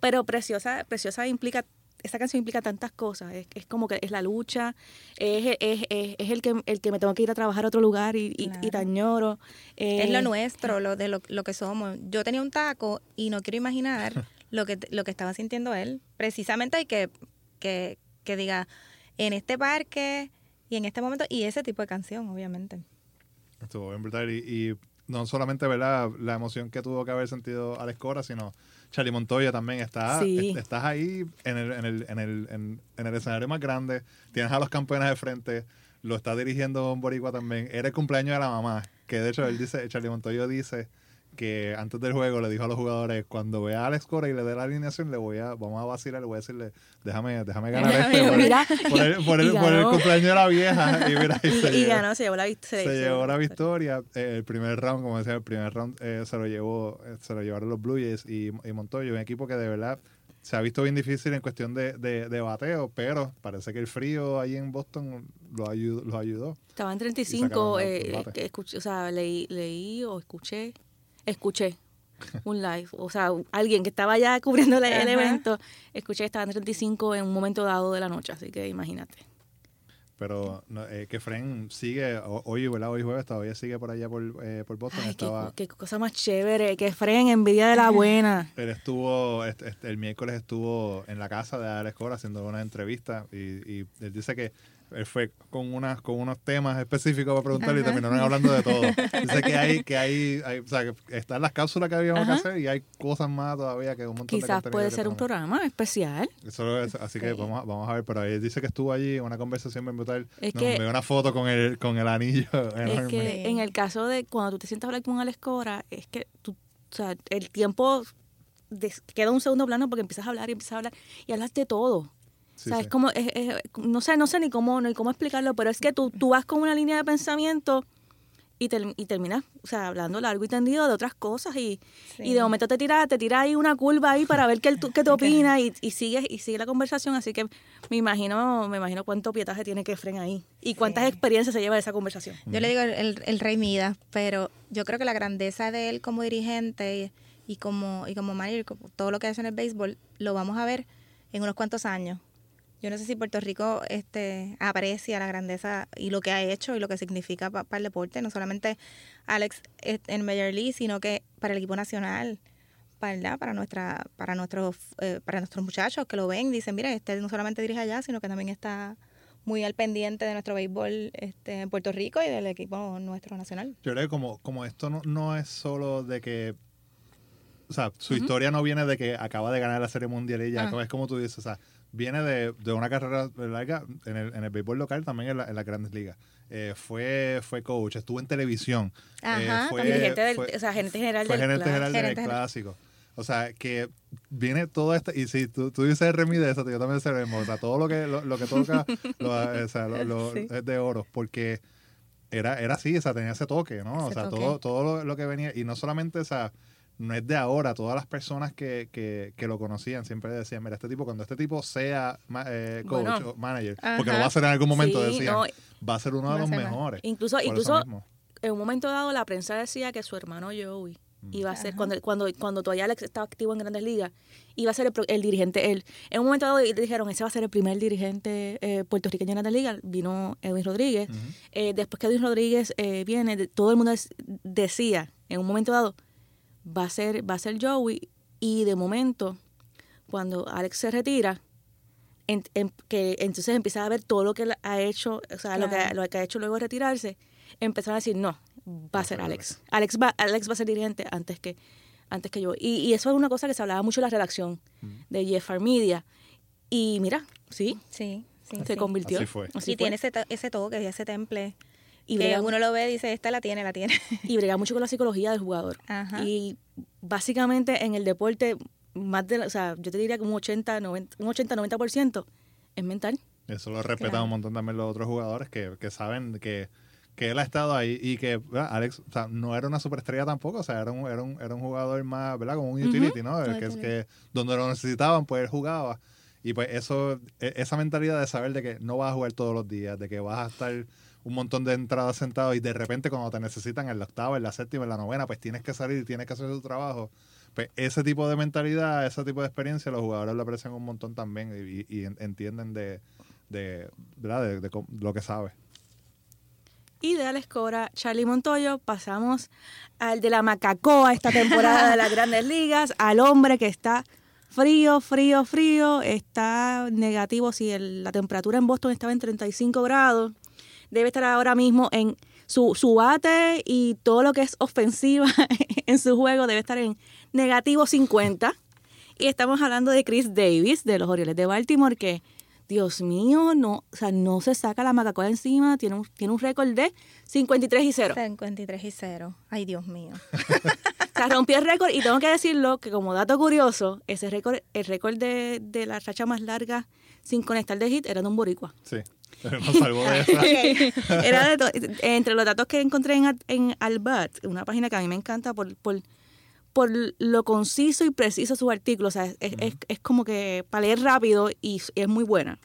pero Preciosa, Preciosa implica, esa canción implica tantas cosas. Es, es como que es la lucha, es, es, es, es el, que, el que me tengo que ir a trabajar a otro lugar y, y, y Claro. te añoro. eh, Es lo nuestro, lo de lo, lo que somos. Yo tenía un taco y no quiero imaginar lo que lo que estaba sintiendo él. Precisamente hay que, que, que diga en este parque y en este momento y ese tipo de canción, obviamente. Estuvo bien brutal. Y, y no solamente ¿verdad? la emoción que tuvo que haber sentido Alex Cora, sino Charlie Montoya también. Está, Sí. Estás ahí en el, en, el, en, el, en, en el escenario más grande, tienes a los campeones de frente, lo está dirigiendo un boricua también. Era el cumpleaños de la mamá, que de hecho él dice, Charlie Montoya dice que antes del juego le dijo a los jugadores, cuando vea a Alex Cora y le dé la alineación, le voy a, vamos a vacilar, le voy a decirle, déjame, déjame ganar Déjame este por, el- mira, por el, por, el, por cumpleaños de la vieja. Y, mira, y se y llevó- ganó, se llevó la, vic- se, se llevó la victoria. Eh, el primer round, como decía, el primer round eh, se lo llevó, eh, se lo llevaron los Blue Jays y, y Montoya, un equipo que de verdad se ha visto bien difícil en cuestión de, de, de bateo, pero parece que el frío ahí en Boston lo ayudó. Los ayudó. Estaba en sacaron 35, el eh, que escuché, o sea, leí, leí o escuché, escuché un live, o sea, alguien que estaba ya cubriendo el, Ajá. evento, escuché que estaba en 35 en un momento dado de la noche, así que imagínate. Pero no, eh, que Fren sigue, hoy, ¿verdad? Hoy jueves todavía sigue por allá por, eh, por Boston. Ay, Estaba, qué cosa más chévere, que Fren, envidia de la buena. Él estuvo, este, este, el miércoles estuvo en la casa de Alex Cora haciendo una entrevista y, y él dice que fue con unas con unos temas específicos para preguntarle y Ajá. terminaron hablando de todo. Dice que hay, que hay, hay- o sea, que están las cápsulas que habíamos que hacer y hay cosas más todavía que un montón de Quizás contenido puede ser un programa especial. Eso es- así que vamos, a- vamos a ver, pero él dice que estuvo allí, una conversación bien brutal. Es Nos envió una foto con el, con el anillo Es que en el caso de cuando tú te sientas a hablar con Alex Cora, es que tú, o sea, el tiempo queda un segundo plano porque empiezas a hablar y empiezas a hablar y hablas de todo. Sí, o sea, sí. es como, es- es- no sé, no sé ni cómo, ni cómo explicarlo, pero es que tú, tú vas con una línea de pensamiento y, ter- y terminas, o sea, hablando largo y tendido de otras cosas y, Sí. y de momento te tira, te tira ahí una curva ahí para ver qué, el- qué te opina y, y sigues y sigue la conversación, así que me imagino, me imagino cuánto pietaje tiene que frenar ahí y cuántas Sí. experiencias se lleva de esa conversación. Yo le digo el, el- el rey Midas, pero yo creo que la grandeza de él como dirigente y, y como y como manager, todo lo que hace en el béisbol, lo vamos a ver en unos cuantos años. Yo no sé si Puerto Rico este aprecia la grandeza y lo que ha hecho y lo que significa pa- para el deporte, no solamente Alex eh, en Major League, sino que para el equipo nacional, para, para nuestra para nuestros eh, para nuestros muchachos que lo ven, dicen, mira, este no solamente dirige allá, sino que también está muy al pendiente de nuestro béisbol este, en Puerto Rico y del equipo nuestro nacional. Yo creo que como, como esto no, no es solo de que. O sea, su historia no viene de que acaba de ganar la Serie Mundial y ya, Ah. es como tú dices, o sea, viene de, de una carrera larga en el, en el béisbol local, también en, la- en las grandes ligas. Eh, fue, fue coach, estuvo en televisión. eh, Ajá, fue, dirigente del, fue- o sea, gerente general fue del gerente general del Gerente general. clásico. O sea, que viene todo esto, y si tú, tú dices remide eso, yo también sé. O sea, todo lo que, lo, lo que toca lo, o sea, lo- Sí. es de oro, porque era, era así, o sea, tenía ese toque, ¿no? o sea, toque. todo, todo lo, lo que venía, y no solamente, o sea, no es de ahora, todas las personas que, que, que lo conocían siempre decían, mira, este tipo, cuando este tipo sea ma- eh, coach Bueno. o manager, Ajá. porque lo va a hacer en algún momento, Sí, decían, no, va a ser uno de los mejores. incluso, incluso en un momento dado la prensa decía que su hermano Joey iba a ser, Ajá. cuando, cuando, cuando todavía Alex estaba activo en Grandes Ligas, iba a ser el, pro- el dirigente él. En un momento dado dijeron, ese va a ser el primer dirigente eh, puertorriqueño en Grandes Ligas, vino Edwin Rodríguez. Eh, después que Edwin Rodríguez eh, viene, todo el mundo es- decía, en un momento dado, va a ser, va a ser Joey, y de momento, cuando Alex se retira, en- en- que entonces empieza a ver todo lo que él ha hecho, o sea, lo, que, lo que ha hecho luego de retirarse, empezaron a decir, no, va a ser Alex. Alex va, Alex va a ser dirigente antes que, antes que yo. Y, y eso es una cosa que se hablaba mucho en la redacción de Jeffar Media. Y mira, sí, Sí, sí. se sí. convirtió. Así fue. Así y fue. tiene ese, to- ese toque y ese temple Y que brega, uno lo ve y dice, esta la tiene, la tiene. y brega mucho con la psicología del jugador. Ajá. Y básicamente en el deporte, más de, o sea, yo te diría que un 80, 90, un 80, 90% es mental. Eso lo respetan Claro. un montón también los otros jugadores que, que saben que, que él ha estado ahí y que ¿verdad? Alex o sea, no era una superestrella tampoco, o sea, era un, era un, era un jugador más, ¿verdad? Como un utility, ¿no? El que, que donde lo necesitaban, pues él jugaba. Y pues eso, e- esa mentalidad de saber de que no vas a jugar todos los días, de que vas a estar un montón de entradas sentado y de repente cuando te necesitan en la octava, en la séptima, en la novena, pues tienes que salir y tienes que hacer tu trabajo. Pues ese tipo de mentalidad, ese tipo de experiencia, los jugadores lo aprecian un montón también y, y en- entienden de, de, ¿verdad? de, de lo que sabe. Y de Alex Cora, Charlie Montoyo, pasamos al de la Macacoa esta temporada de las grandes ligas, al hombre que está frío, frío, frío, está negativo, si la temperatura en Boston estaba en 35 grados, debe estar ahora mismo en su, su bate y todo lo que es ofensiva en su juego debe estar en negativo 50. Y estamos hablando de Chris Davis, de los Orioles de Baltimore, que, Dios mío, no, o sea, no se saca la macacoa encima, tiene un, tiene un récord de 53 y 0. 53 y 0. Ay, Dios mío. O sea, rompió el récord y tengo que decirlo que como dato curioso, ese récord, el récord de, de la racha más larga sin conectar de hit era de un boricua. Sí, Era de to- entre los datos que encontré en, en Albat, una página que a mí me encanta por, por, por lo conciso y preciso su artículo. O sea, es, es, es como que para leer rápido y es muy buena.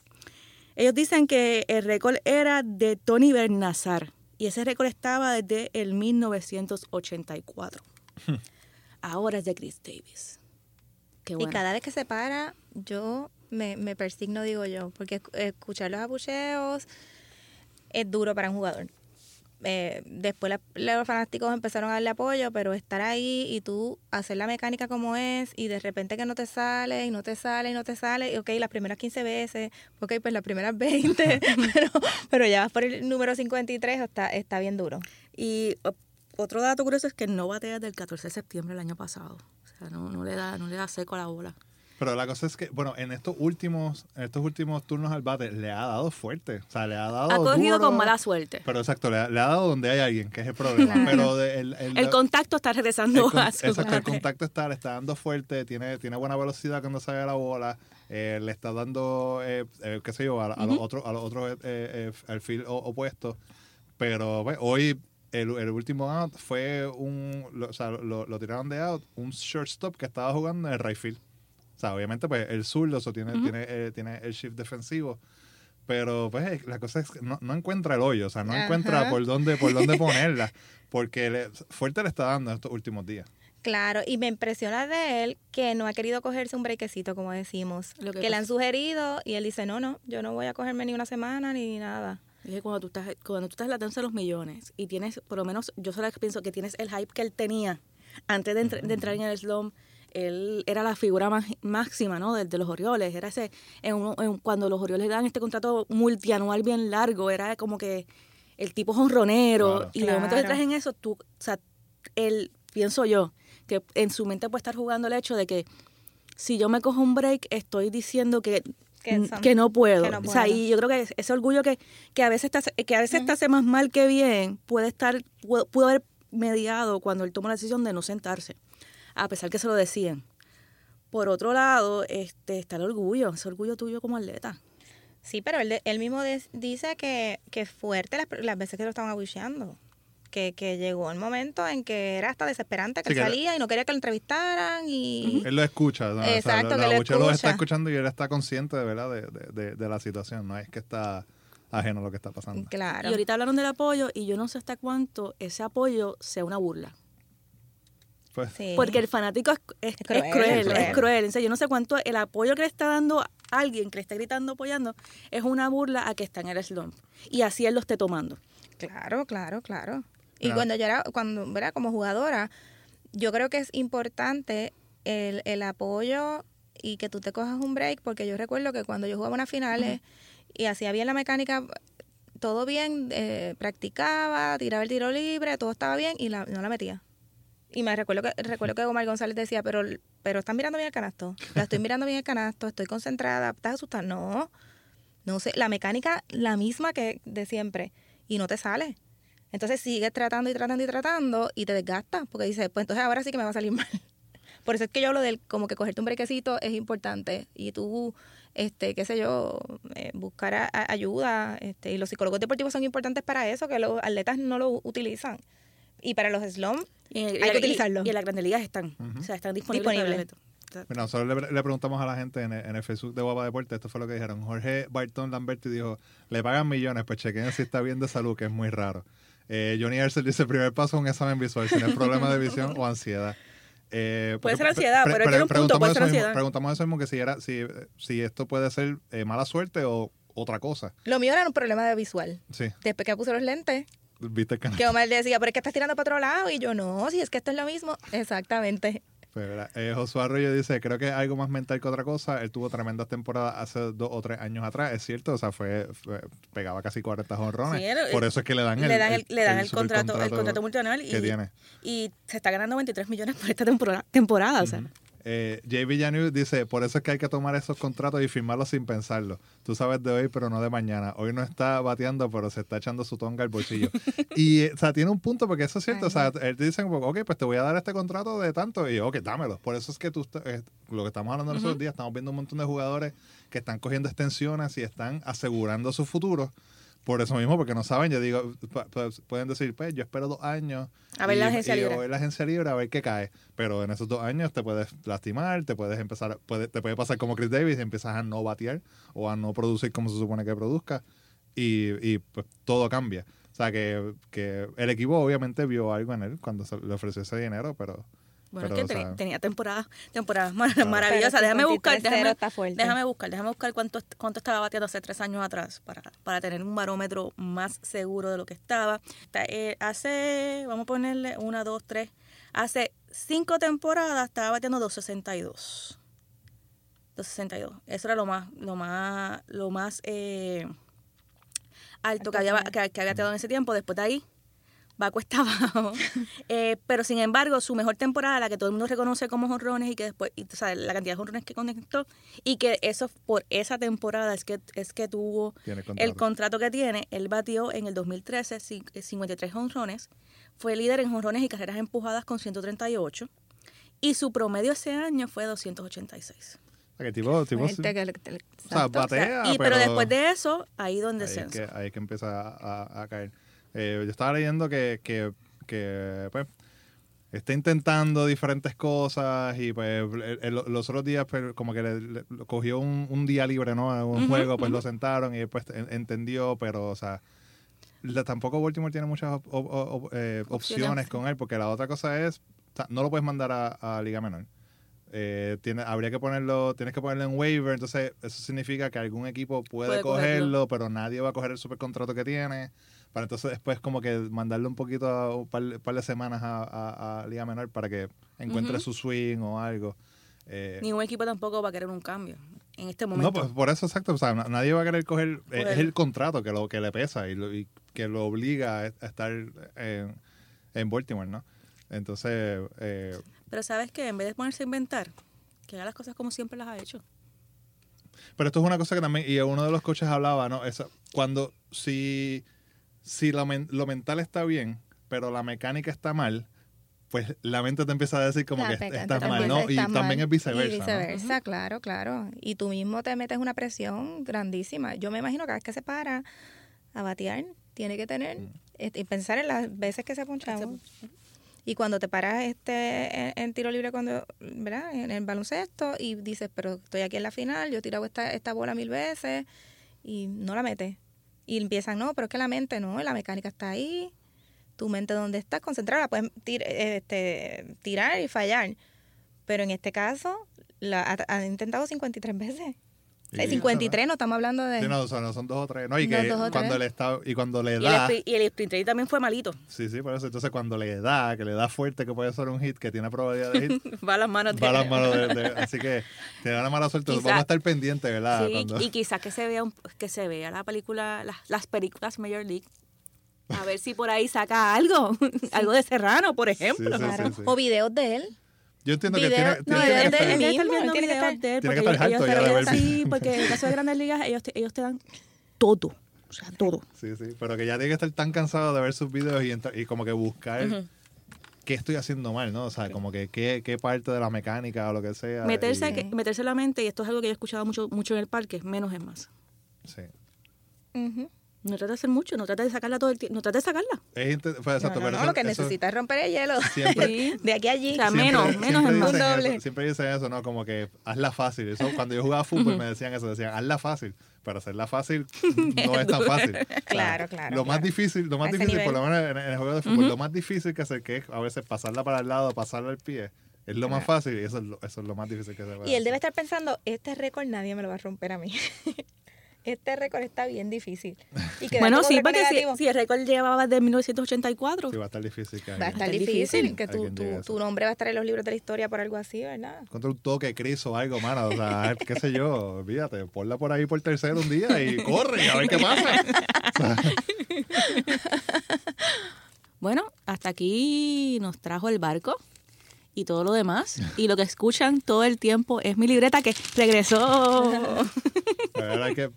Ellos dicen que el récord era de Tony Bernazar y ese récord estaba desde el 1984. Ahora es de Chris Davis. Qué Y bueno. cada vez que se para, yo me, me persigno, digo yo, porque esc- escuchar los abucheos es duro para un jugador. Eh, después la- los fanáticos empezaron a darle apoyo, pero estar ahí y tú hacer la mecánica como es y de repente que no te sale y no te sale y no te sale, y ok, las primeras 15 veces, ok, pues las primeras 20, pero, pero ya vas por el número 53, está, está bien duro. Y otro dato curioso es que no batea desde el 14 de septiembre del año pasado. O sea, no, no le da no le da seco a la bola. Pero la cosa es que, bueno, en estos últimos, en estos últimos turnos al bate le ha dado fuerte. O sea, le ha dado Ha cogido duro, con mala suerte. Pero exacto, le ha, le ha dado donde hay alguien, que es el problema. Claro. Pero de- el, el- El contacto está el regresando a su exacto, el contacto está, le está dando fuerte, tiene, tiene buena velocidad cuando sale la bola, eh, le está dando, eh, eh, qué sé yo, a, a los otros, a los otros, eh, eh, al field o- opuesto. Pero pues, hoy el, el último out fue un, lo, o sea, lo, lo tiraron de out, un shortstop que estaba jugando en el right field. Sea, obviamente, pues el zurdo eso tiene, tiene, eh, tiene el shift defensivo. Pero pues eh, la cosa es que no, no encuentra el hoyo, o sea, no Ajá. encuentra por dónde, por dónde ponerla. Porque le- fuerte le está dando en estos últimos días. Claro, y me impresiona de él que no ha querido cogerse un brequecito, como decimos. Lo que que le han sugerido y él dice, no, no, yo no voy a cogerme ni una semana ni nada. Es que cuando tú estás, cuando tú estás en la danza de los millones y tienes, por lo menos, yo solo pienso que tienes el hype que él tenía antes de, entr- de entrar en el slum. Él era la figura más, máxima, ¿no? De, de los Orioles. Era ese, en uno- en- cuando los Orioles dan este contrato multianual bien largo, era como que el tipo honronero. Claro. Y de momento entras en eso, tú, o sea, él, pienso yo, que en su mente puede estar jugando el hecho de que si yo me cojo un break, estoy diciendo que, Que n- son- que no puedo. que no O sea, y yo creo que ese orgullo que, que a veces te hace, que a veces te hace más mal que bien, puede estar, pudo, pudo haber mediado cuando él tomó la decisión de no sentarse, a pesar que se lo decían. Por otro lado, este, está el orgullo, ese orgullo tuyo como atleta. Sí, pero él, de- él mismo dice que, que fuerte las, las veces que lo estaban abucheando. Que, que llegó el momento en que era hasta desesperante que Sí, él que- salía y no quería que lo entrevistaran y... Él lo escucha. ¿no? O sea, Exacto, lo- que lo lo está escucha. escuchando y él está consciente de verdad de, de- de- de la situación. No es que está ajeno a lo que está pasando. Claro. Y ahorita hablaron del apoyo y yo no sé hasta cuánto ese apoyo sea una burla. Pues, Sí. Porque el fanático es, es- Es cruel, es cruel, es es cruel. cruel. En serio, yo no sé cuánto el apoyo que le está dando a alguien que le está gritando apoyando es una burla a que está en el slump. Y así él lo esté tomando. Claro, claro, claro. Y Claro. cuando yo era, cuando, ¿verdad? Como jugadora, yo creo que es importante el, el apoyo y que tú te cojas un break, porque yo recuerdo que cuando yo jugaba unas finales y hacía bien la mecánica, todo bien, eh, practicaba, tiraba el tiro libre, todo estaba bien y la, no la metía. Y me recuerdo que recuerdo que Omar González decía, pero pero estás mirando bien el canasto. La estoy mirando bien el canasto, estoy concentrada, ¿estás asustada? No. No sé, la mecánica la misma que de siempre y no te sale. Entonces sigues tratando y tratando y tratando y te desgastas porque dices, pues entonces ahora sí que me va a salir mal. Por eso es que yo hablo del como que cogerte un brequecito es importante y tú, este, qué sé yo, eh, buscar ayuda. Este, y los psicólogos deportivos son importantes para eso, que los atletas no lo utilizan. Y para los slums, Y, en- y Hay la- que utilizarlo. Y, en las grandes ligas están. O sea, están disponibles. para Disponibles. atleta. Mira, nosotros le, le preguntamos a la gente en el, en el Facebook de Guapa Deporte, esto fue lo que dijeron. Jorge Barton Lamberti dijo, le pagan millones, pues chequen si está bien de salud, que es muy raro. Eh, Johnny Arcel dice, primer paso es un examen visual, si no es problema de visión o ansiedad. Eh, Puede porque- ser ansiedad, pero él tiene un punto, preguntamos puede ser eso mismo- ansiedad. Preguntamos eso mismo, que si, era, si, si esto puede ser eh, mala suerte o otra cosa. lo mío era un problema de visual. Sí, Después que puse los lentes, viste el canal. que Omar decía, pero es que estás tirando para otro lado. Y yo, no, si es que esto es lo mismo. Exactamente. Pues, ¿verdad? eh, Josué Arroyo dice, creo que es algo más mental que otra cosa. Él tuvo tremendas temporadas hace dos o tres años atrás, es cierto. O sea, fue, fue- pegaba casi 40 jonrones. Sí, él- Por eso es que le dan el, le dan el, le dan el, supercontrato contrato, el contrato multinacional y, que tiene. y se está ganando 23 millones por esta temporada. temporada o sea. Eh, Jay Villeneuve dice, por eso es que hay que tomar esos contratos y firmarlos sin pensarlo. Tú sabes de hoy, pero no de mañana. Hoy no está bateando, pero se está echando su tonga al bolsillo. y, eh, o sea, tiene un punto, porque eso es cierto. O sea, él te dicen, ok, pues te voy a dar este contrato de tanto. Y, ok, dámelo. Por eso es que tú, eh, lo que estamos hablando en esos días, estamos viendo un montón de jugadores que están cogiendo extensiones y están asegurando su futuro. Por eso mismo, porque no saben, yo digo, pu- pu- pueden decir, pues yo espero dos años. A ver la y- agencia y libre. voy a la agencia libre a ver qué cae. Pero en esos dos años te puedes lastimar, te puedes empezar, puede, te puede pasar como Chris Davis, y empiezas a no batear o a no producir como se supone que produzca y, y, pues todo cambia. O sea que, que el equipo obviamente vio algo en él cuando se le ofreció ese dinero, pero... Bueno, pero, es o que sea, tenía, temporadas, temporadas mar- maravillosas. Déjame buscar, 53-0 déjame, está fuerte. déjame buscar, déjame buscar cuánto, cuánto estaba bateando hace tres años atrás para, para tener un barómetro más seguro de lo que estaba. Está, eh, hace, vamos a ponerle una, dos, tres, hace cinco temporadas estaba bateando 262. 262. Eso era lo más, lo más, lo más eh, alto que había, que, que había tenido en ese tiempo. Después de ahí va cuesta abajo. Eh, pero sin embargo, su mejor temporada, la que todo el mundo reconoce como jonrones y que después, y, o sea, la cantidad de jonrones que conectó y que eso por esa temporada es que es que tuvo el contrato. que tiene. Él batió en el 2013 cin- eh, 53 jonrones, fue líder en jonrones y carreras empujadas con 138 y su promedio ese año fue 286. o sea, que tipo, tipo. Gente que le- que le- o sea, batea, y pero, después de eso, ahí donde ahí se es que, ahí es que empieza a, a- a caer. Eh, yo estaba leyendo que, que, que, pues, está intentando diferentes cosas y pues el- los otros días pues, como que le, cogió un, un día libre, ¿no? Un juego, pues lo sentaron y en- entendió, pero o sea, la- tampoco Baltimore tiene muchas op- op- op- eh, opciones con él porque la otra cosa es, no lo puedes mandar a, a Liga Menor. Eh, tiene, habría que ponerlo, tienes que ponerlo en waiver, entonces eso significa que algún equipo puede, Puede cogerlo. cogerlo, pero nadie va a coger el supercontrato que tiene, para entonces después como que mandarlo un poquito, a un par, par de semanas a, a- a Liga Menor para que encuentre su swing o algo. Eh, Ningún equipo tampoco va a querer un cambio en este momento. no, pues por eso exacto, o sea, na- nadie va a querer coger, eh, es el contrato que lo que le pesa y, lo- y que lo obliga a estar en, en Baltimore, ¿no? Entonces, eh, Pero sabes que en vez de ponerse a inventar, que haga las cosas como siempre las ha hecho. Pero esto es una cosa que también, y uno de los coaches hablaba, ¿no? Eso, cuando, si, si lo, men- lo mental está bien, pero la mecánica está mal, pues la mente te empieza a decir como La que estás mal, ¿no? Y también es viceversa, Y ¿no? viceversa, claro, claro. Y tú mismo te metes una presión grandísima. Yo me imagino que cada vez que se para a batear, tiene que tener Mm. este, y pensar en las veces que se ha ponchado. Y cuando te paras este en, en tiro libre cuando, ¿verdad? En el baloncesto y dices, pero estoy aquí en la final, yo he tirado esta, esta bola mil veces y no la metes. Y empiezan, no, pero es que la mente no, la mecánica está ahí, tu mente donde está concentrada, puedes tir- este, tirar y fallar. Pero en este caso, la ha, ha intentado 53 veces. Y- 53, no estamos hablando de... Sí, no, son, no son dos o tres. No, y No, que dos cuando le está, y cuando le Y el, da, y el sprint training también fue malito. sí, sí, por eso. Entonces cuando le da, que le da fuerte, que puede ser un hit, que tiene probabilidad de hit, Va a las manos de va a las manos de, de- Así que te da la mala suerte. Quizá- Vamos a estar pendientes, ¿verdad? Sí, Cuando- y quizás que se vea un- que se vea la película, las, las películas Major League. A ver si por ahí saca algo, algo de Serrano, por ejemplo. Sí, Claro. sí, sí. O videos de él. Yo entiendo que tiene, no, tiene que estar- Tiene que estar viendo tiene que videos estar- de él, Tiene que porque estar ellos, harto ya de ellos- ver sí, porque en el caso de Grandes Ligas ellos te, ellos te dan todo. O sea, todo. Sí, sí, pero que ya tiene que estar tan cansado de ver sus videos y, entrar- y como que buscar qué estoy haciendo mal, ¿no? O sea, como que qué, qué parte de la mecánica o lo que sea. Meterse, y- que- meterse en la mente, y esto es algo que yo he escuchado mucho, mucho en el parque, menos es más. sí. Ujú. No trata de hacer mucho, no trata de sacarla todo el tiempo, no trata de sacarla. Es pues, No, exacto, no, pero no, eso- lo que necesitas es romper el hielo. Siempre, Sí. De aquí a allí. O sea, siempre- menos, siempre menos es más. dicen Un doble. eso, siempre dicen eso, ¿no? Como que hazla fácil. Eso, cuando yo jugaba fútbol me decían eso, decían hazla fácil. Pero hacerla fácil no es tan fácil. O sea, Claro, claro, Lo más claro. difícil, lo más difícil, por lo menos en, en el juego de fútbol, lo más difícil que hacer, que es a veces pasarla para el lado, pasarla al pie, es lo más fácil y eso es lo, eso es lo más difícil que se puede Y él debe estar pensando, este récord nadie me lo va a romper a mí. este récord está bien difícil. Y Bueno, sí, porque si, el récord llevaba de 1984, Sí, va a estar difícil que va a estar difícil, difícil. que tu, tu, tu nombre va a estar en los libros de la historia por algo así, ¿verdad? contra un toque, Cris o algo, mano. O sea, qué sé yo, olvídate, ponla por ahí por tercero un día y corre a ver qué pasa. bueno, hasta aquí nos trajo el barco y todo lo demás. Y lo que escuchan todo el tiempo es mi libreta que regresó. La verdad es que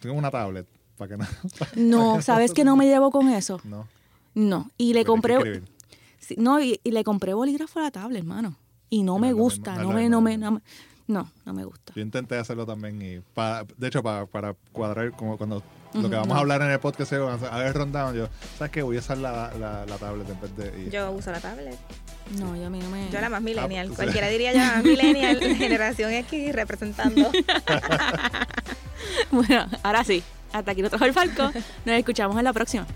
tengo una tablet para que no. No, ¿sabes que no me llevo con eso? No. No, y le compré... no, y, y le compré bolígrafo a la tablet, hermano. Y no me no gusta, no no me, no me, no me, no, no me gusta. Yo intenté hacerlo también y pa- de hecho para, para cuadrar como cuando lo que vamos a hablar en el podcast es a ver rundown yo sabes qué voy a usar la, la, la tablet en vez de y- Yo uso la tablet. No, yo a mí no me... Yo la más millennial. pues, Cualquiera diría yo la más millennial, generación X representando. Bueno, ahora sí. Hasta aquí nos trajo el falco. Nos escuchamos en la próxima.